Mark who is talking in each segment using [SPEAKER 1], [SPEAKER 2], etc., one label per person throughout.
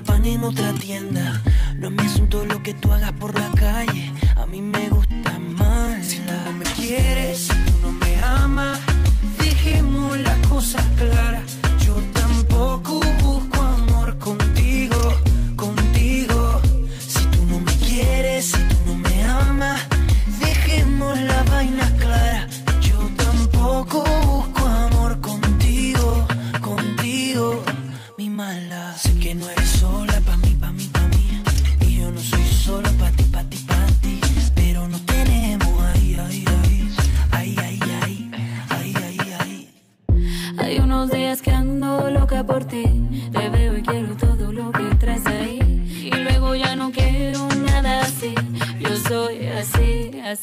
[SPEAKER 1] pan en otra tienda. No me asunto lo que tú hagas por la calle, a mí me gusta más. Si tú no me quieres, si tú no me amas, dejemos las cosas claras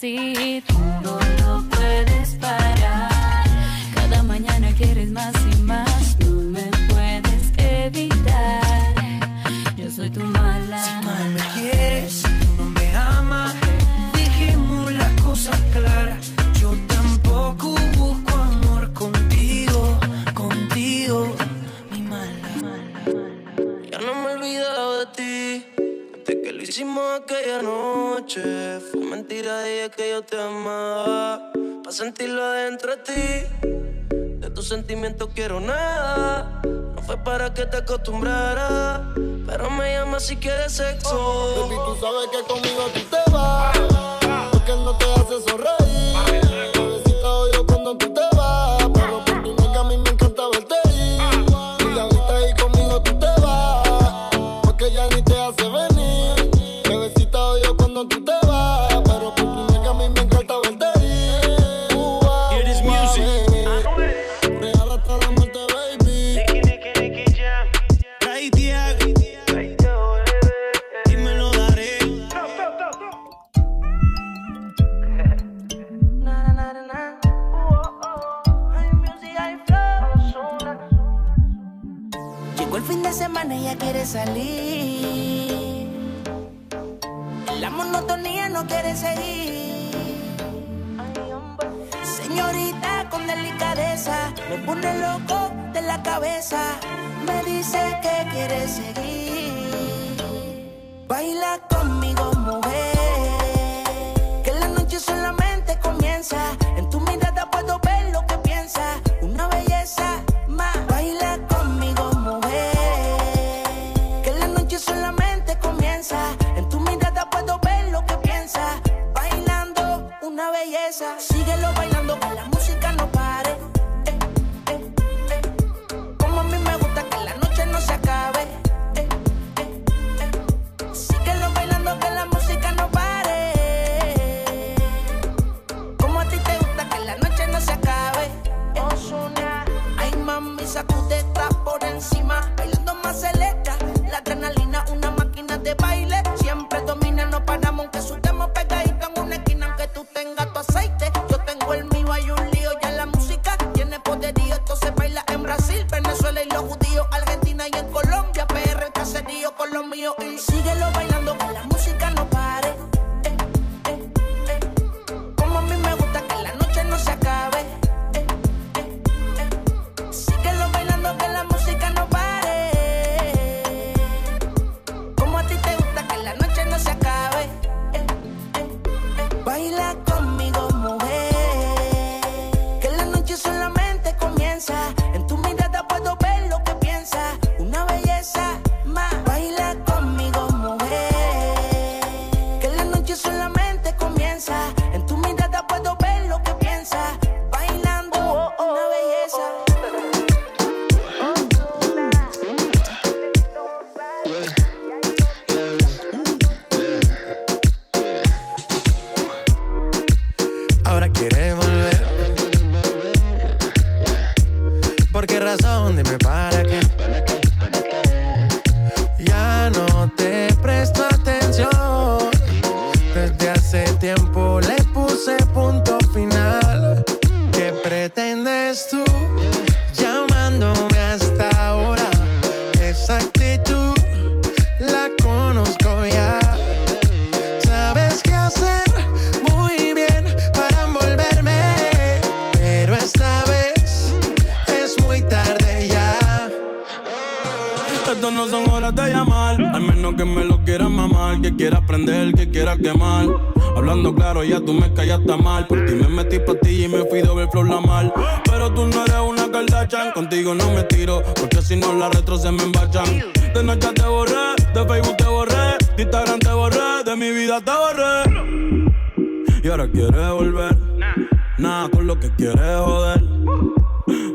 [SPEAKER 1] see. yo
[SPEAKER 2] te
[SPEAKER 3] amaba, pa' sentirlo adentro de ti. De tus sentimientos quiero nada, no fue para que te acostumbrara, pero me llama si quieres sexo.
[SPEAKER 4] Oh, baby, tú sabes que conmigo tú te vas, porque no te hace sonreír.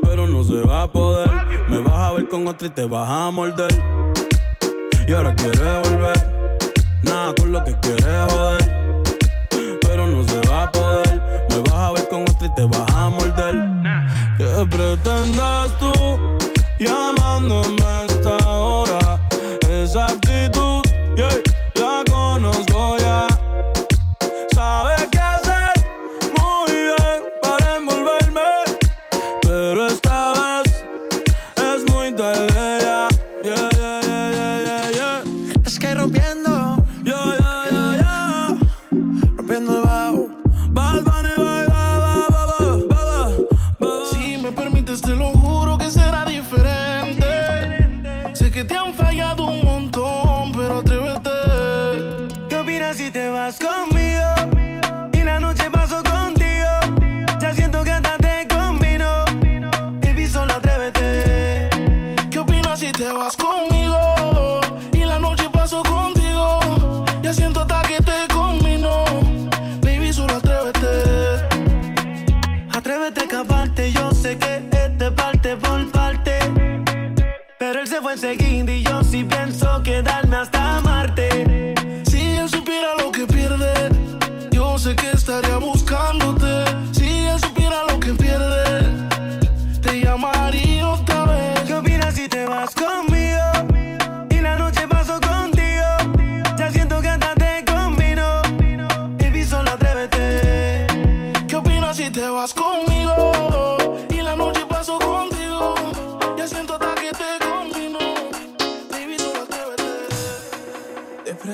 [SPEAKER 4] Pero
[SPEAKER 1] no se
[SPEAKER 5] va a poder. Me vas a ver con otra y te vas a morder. Y ahora quieres volver, nada con lo que quieres joder, pero no se va a poder. Me vas a ver con otra y te vas a morder. ¿Qué pretendas tú llamándome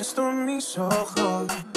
[SPEAKER 5] puesto en mis ojos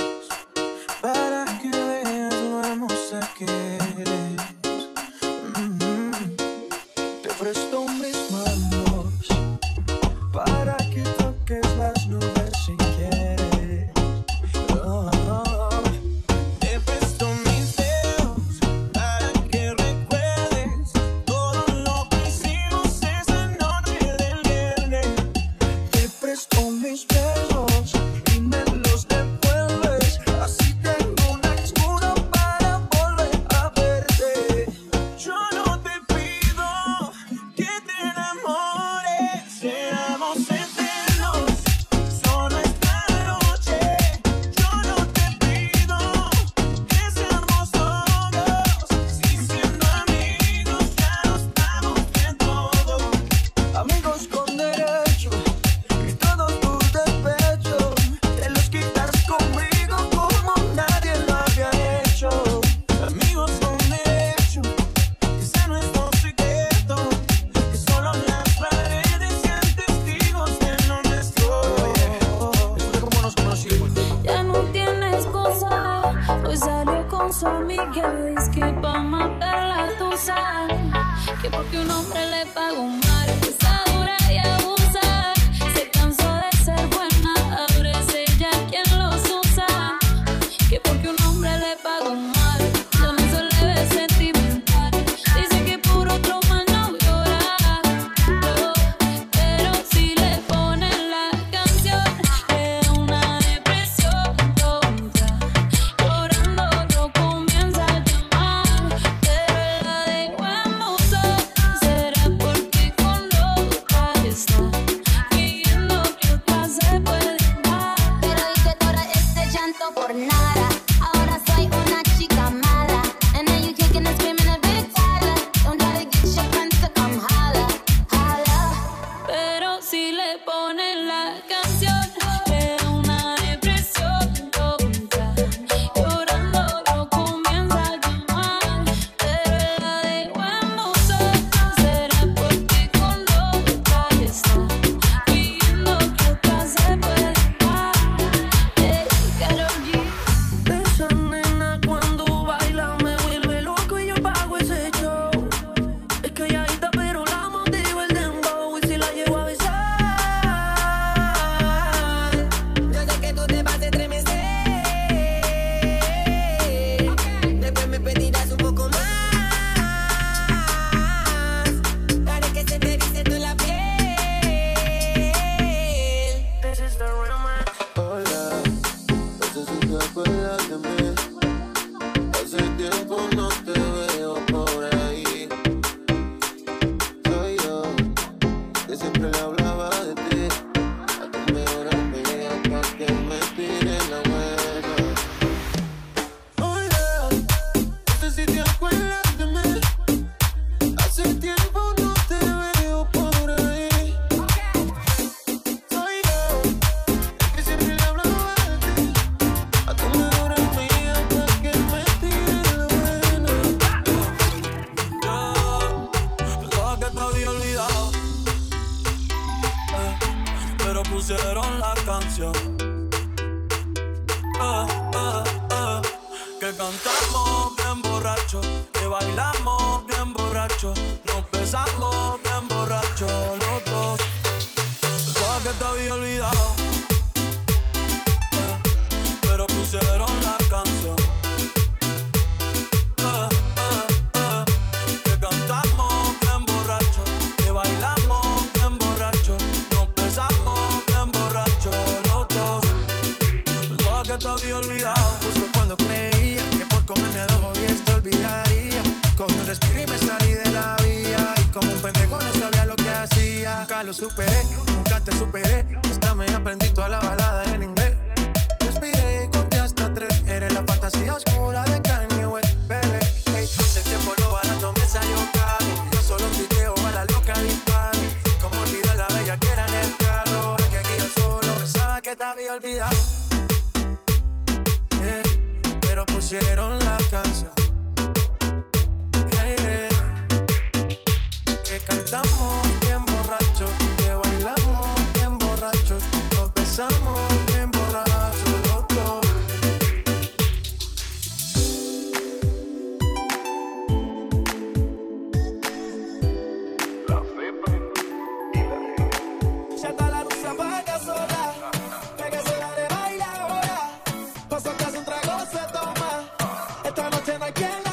[SPEAKER 6] andando, caminando, amor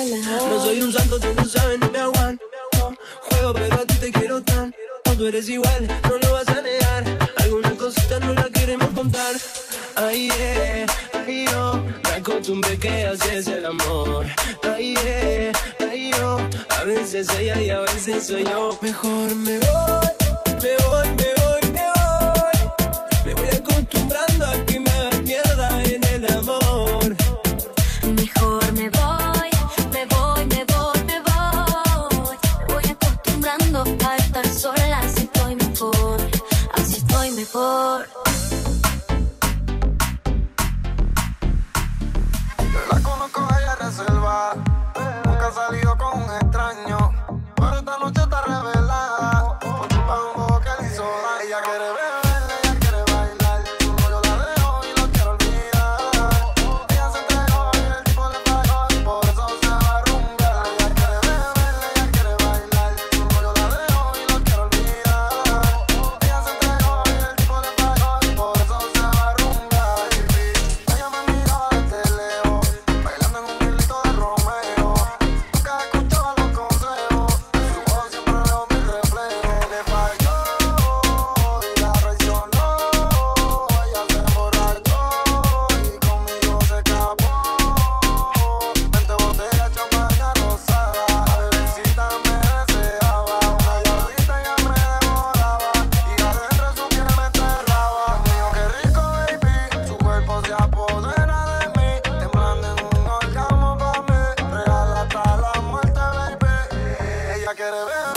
[SPEAKER 6] No
[SPEAKER 7] soy un santo, tú lo sabes, no me aguanto. Juego, pero a ti te quiero tan. Tú eres igual, no lo vas a negar. Algunas cosita no la queremos contar. Ay, yeah, ay, yo. Oh. Me acostumbré que haces el amor. Ay, yeah, ay, yo. A veces ella y a veces soy yo. Mejor me voy, me voy.
[SPEAKER 6] quiere
[SPEAKER 8] ver.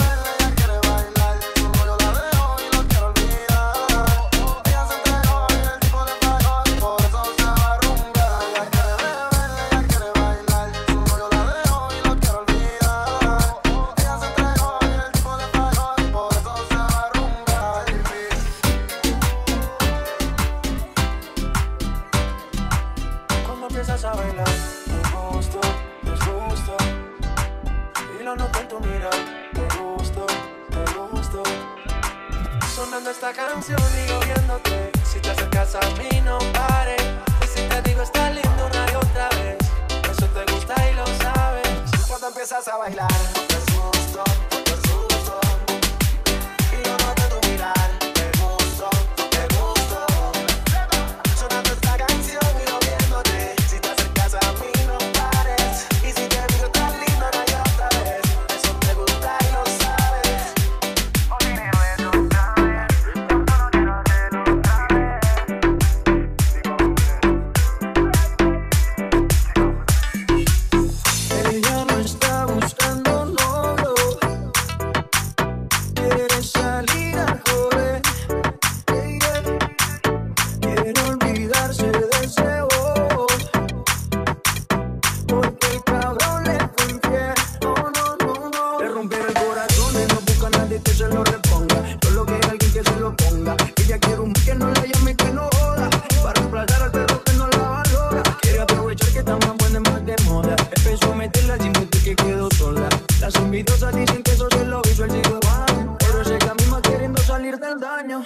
[SPEAKER 4] Baila,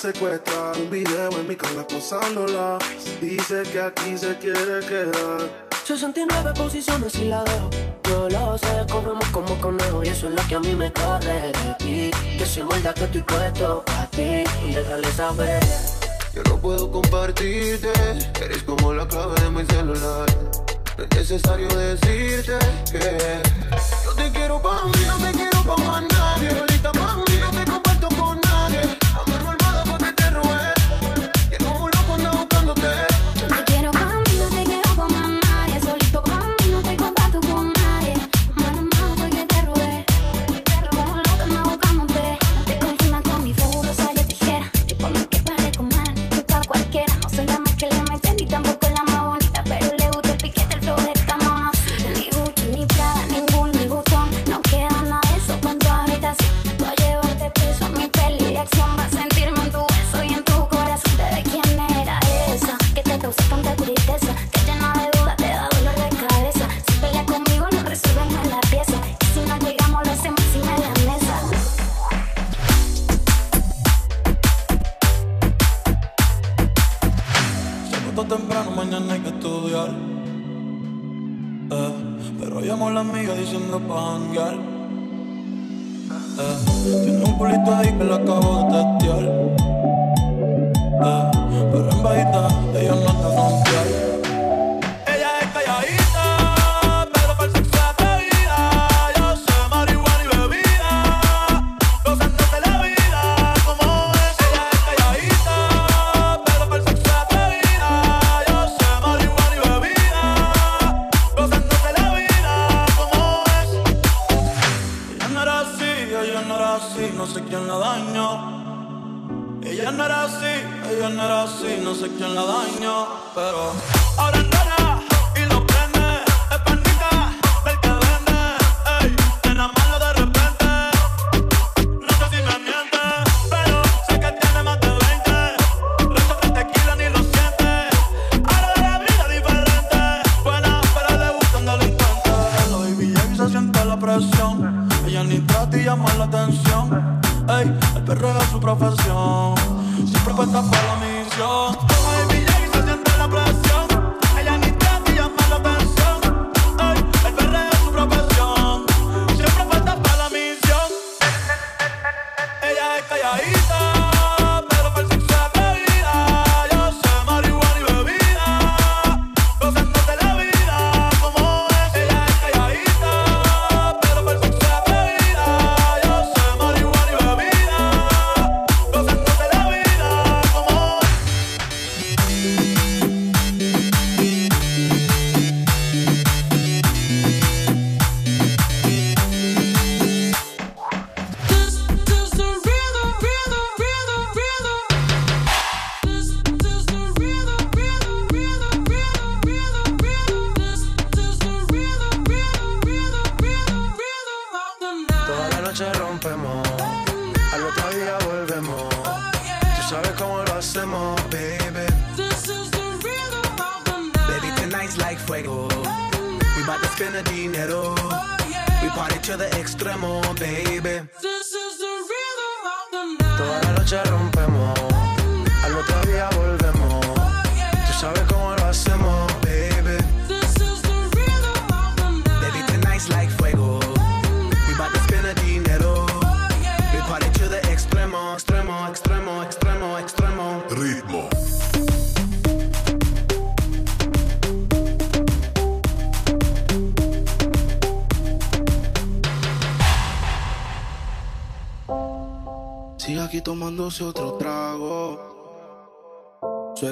[SPEAKER 4] secuestrar. Un
[SPEAKER 9] video en mi cama posándola. Dice que aquí se quiere quedar.
[SPEAKER 7] 69 posiciones y la dejo. Yo lo sé, corremos como conejo y eso es lo que a mí me corre de ti. Que soy muerta que estoy puesto para ti. Déjale saber.
[SPEAKER 9] Yo no puedo compartirte, eres como la clave de mi celular. No es necesario decirte que yo te quiero pa' mí, no te quiero pa' más nadie.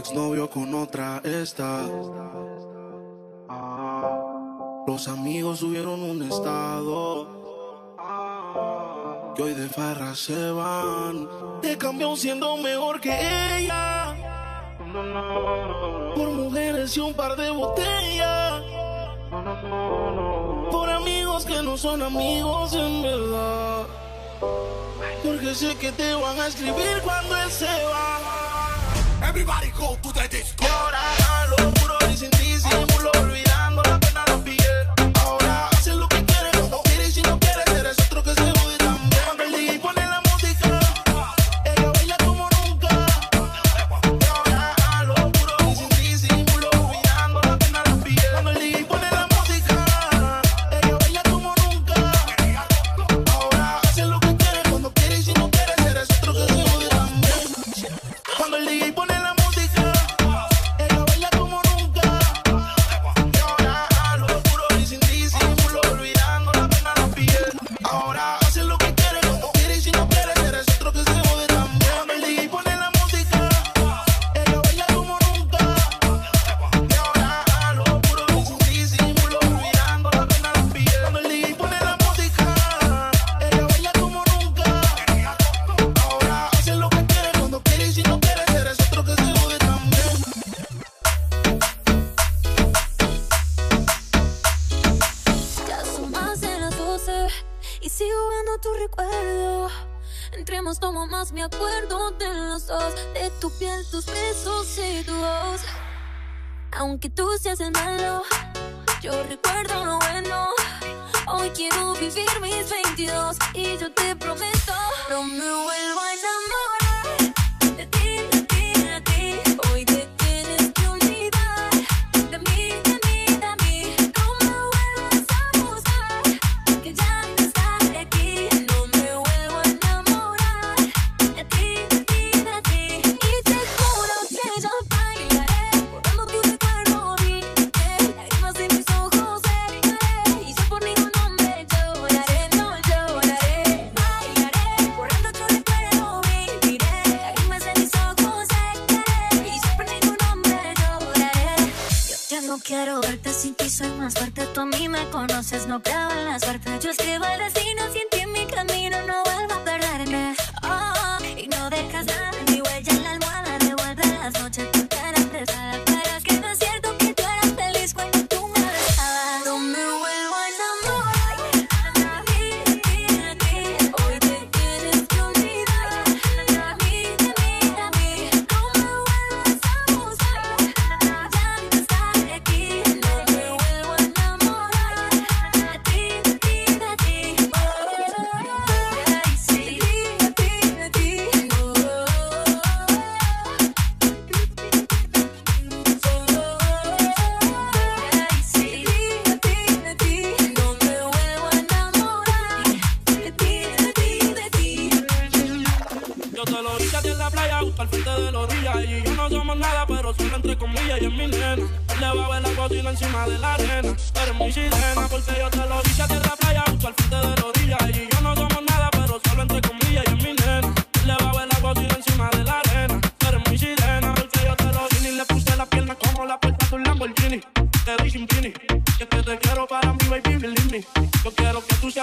[SPEAKER 10] exnovio con otra está. Ah, los amigos subieron un estado. Que hoy de farra se van. Te cambió siendo mejor que ella. Por mujeres y un par de botellas. Por amigos que no son amigos en verdad. Porque sé que te van a escribir cuando él se va.
[SPEAKER 11] Everybody go to the disco.
[SPEAKER 10] Y ahora lo sin
[SPEAKER 12] ti, sin
[SPEAKER 13] lo olvidar.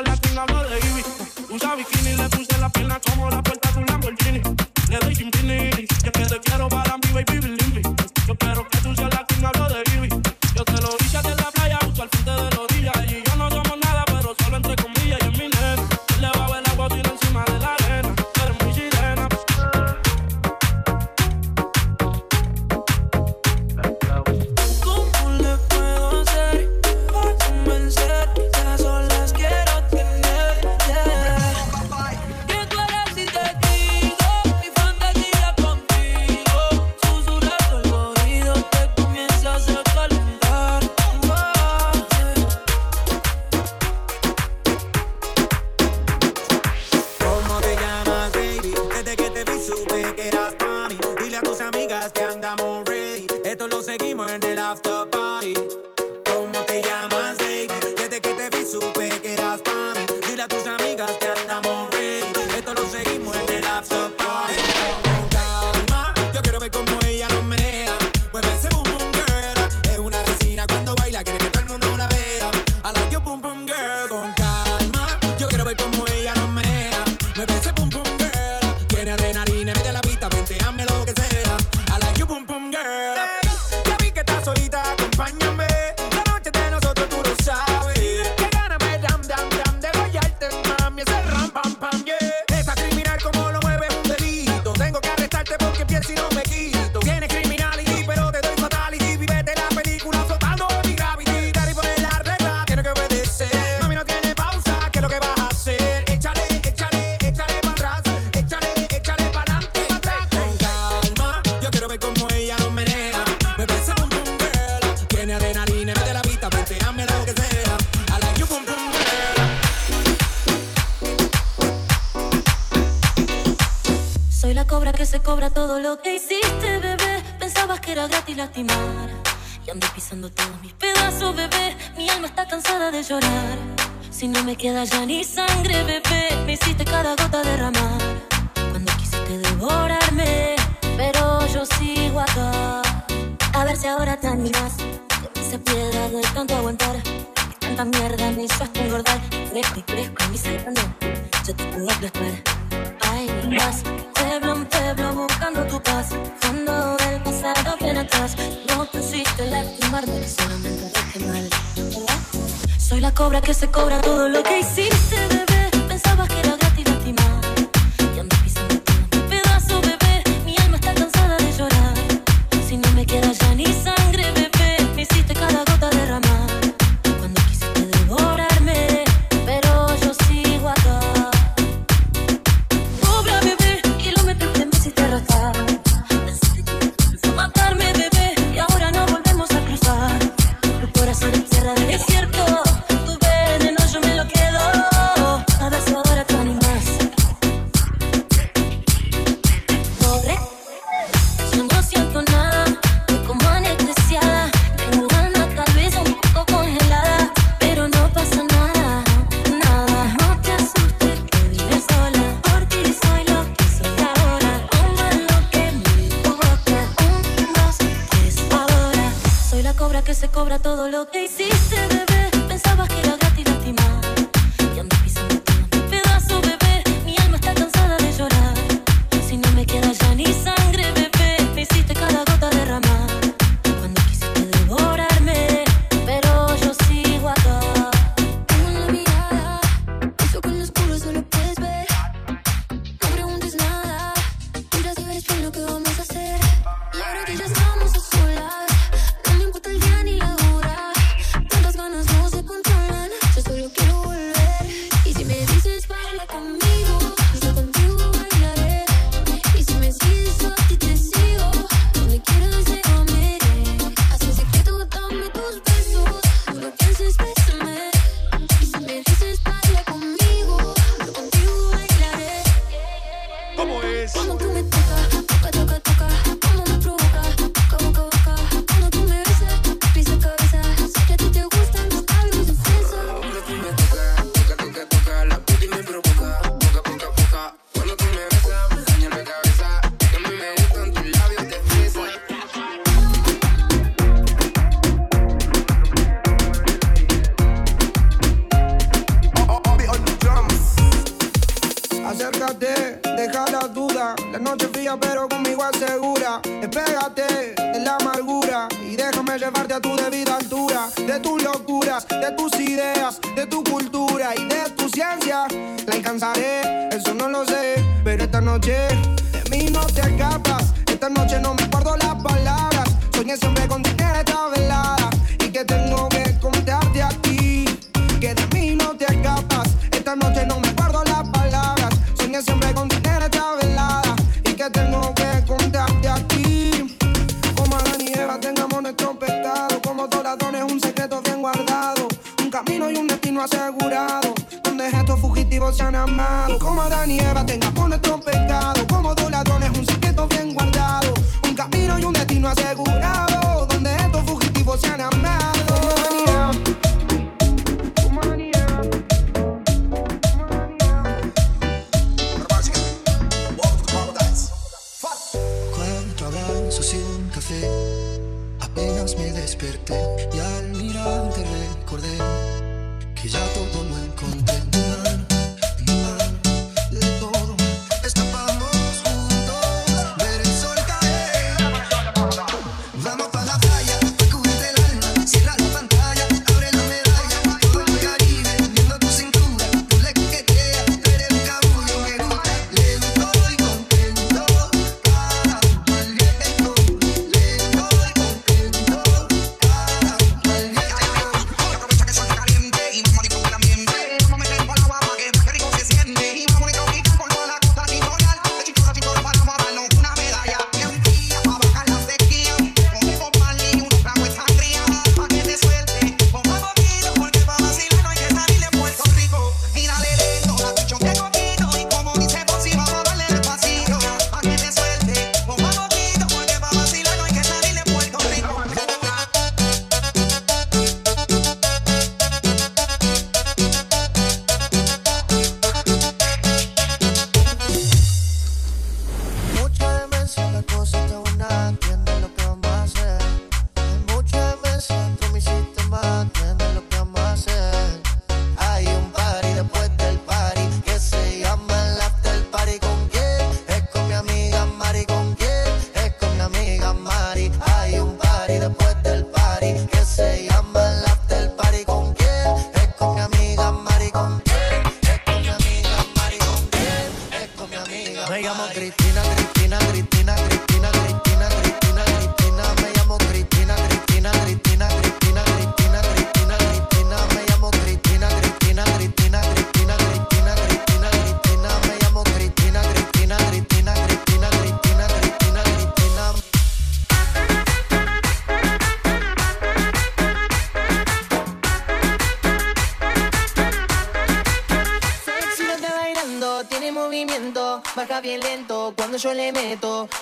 [SPEAKER 13] latín hablo de Ivy. Usa bikini, le puse la pierna como la puerta.
[SPEAKER 14] sobra todo lo que
[SPEAKER 15] hiciste, bebé. Pensabas que era gratis lastimar. Y ando pisando todos mis pedazos, bebé. Mi alma está cansada de llorar. Si no me queda ya ni sangre, bebé, me hiciste cada gota derramar. Cuando quisiste devorarme, pero yo sigo acá. A ver si ahora te animas. Que me hice piedra de tanto aguantar. Que tanta mierda me hizo hasta engordar. Fresco y fresco, mi. Yo te puedo aplastar. Ay, mi pueblo buscando tu paz. Cuando del pasado viene atrás, no te hiciste lastimarme, solamente dejaste mal. Soy la cobra que se cobra todo lo que hiciste, bebé. Pensabas que era se cobra todo lo que hiciste, bebé.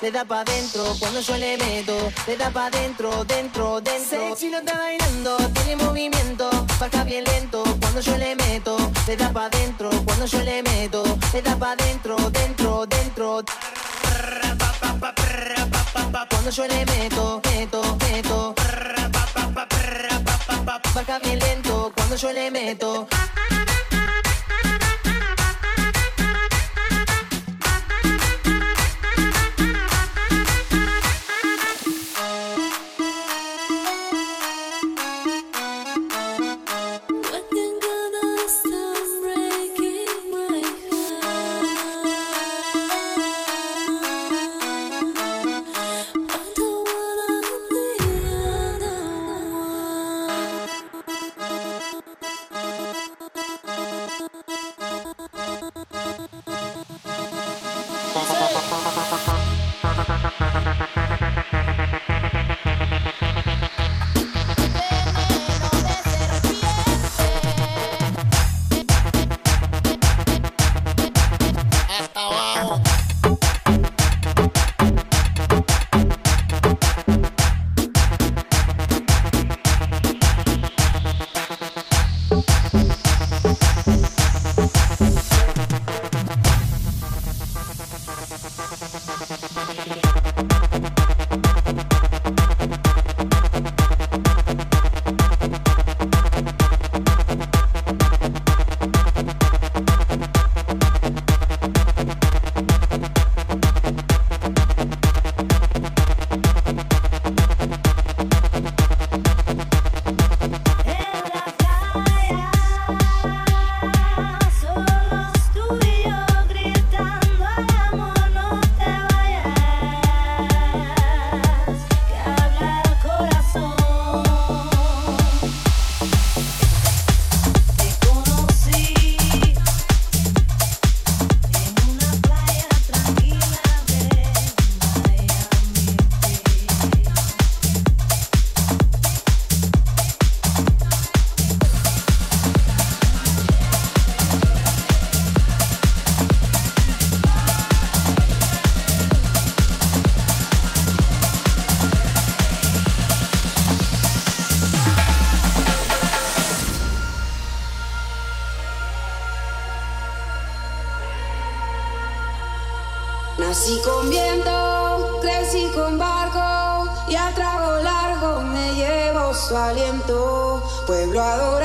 [SPEAKER 16] Te
[SPEAKER 17] da pa' dentro, cuando yo le meto. Te da pa' dentro, dentro, dentro. Sexy lo está bailando, tiene movimiento. Baja bien lento, cuando yo le meto. Te da pa' dentro, cuando yo le meto.
[SPEAKER 6] Pueblo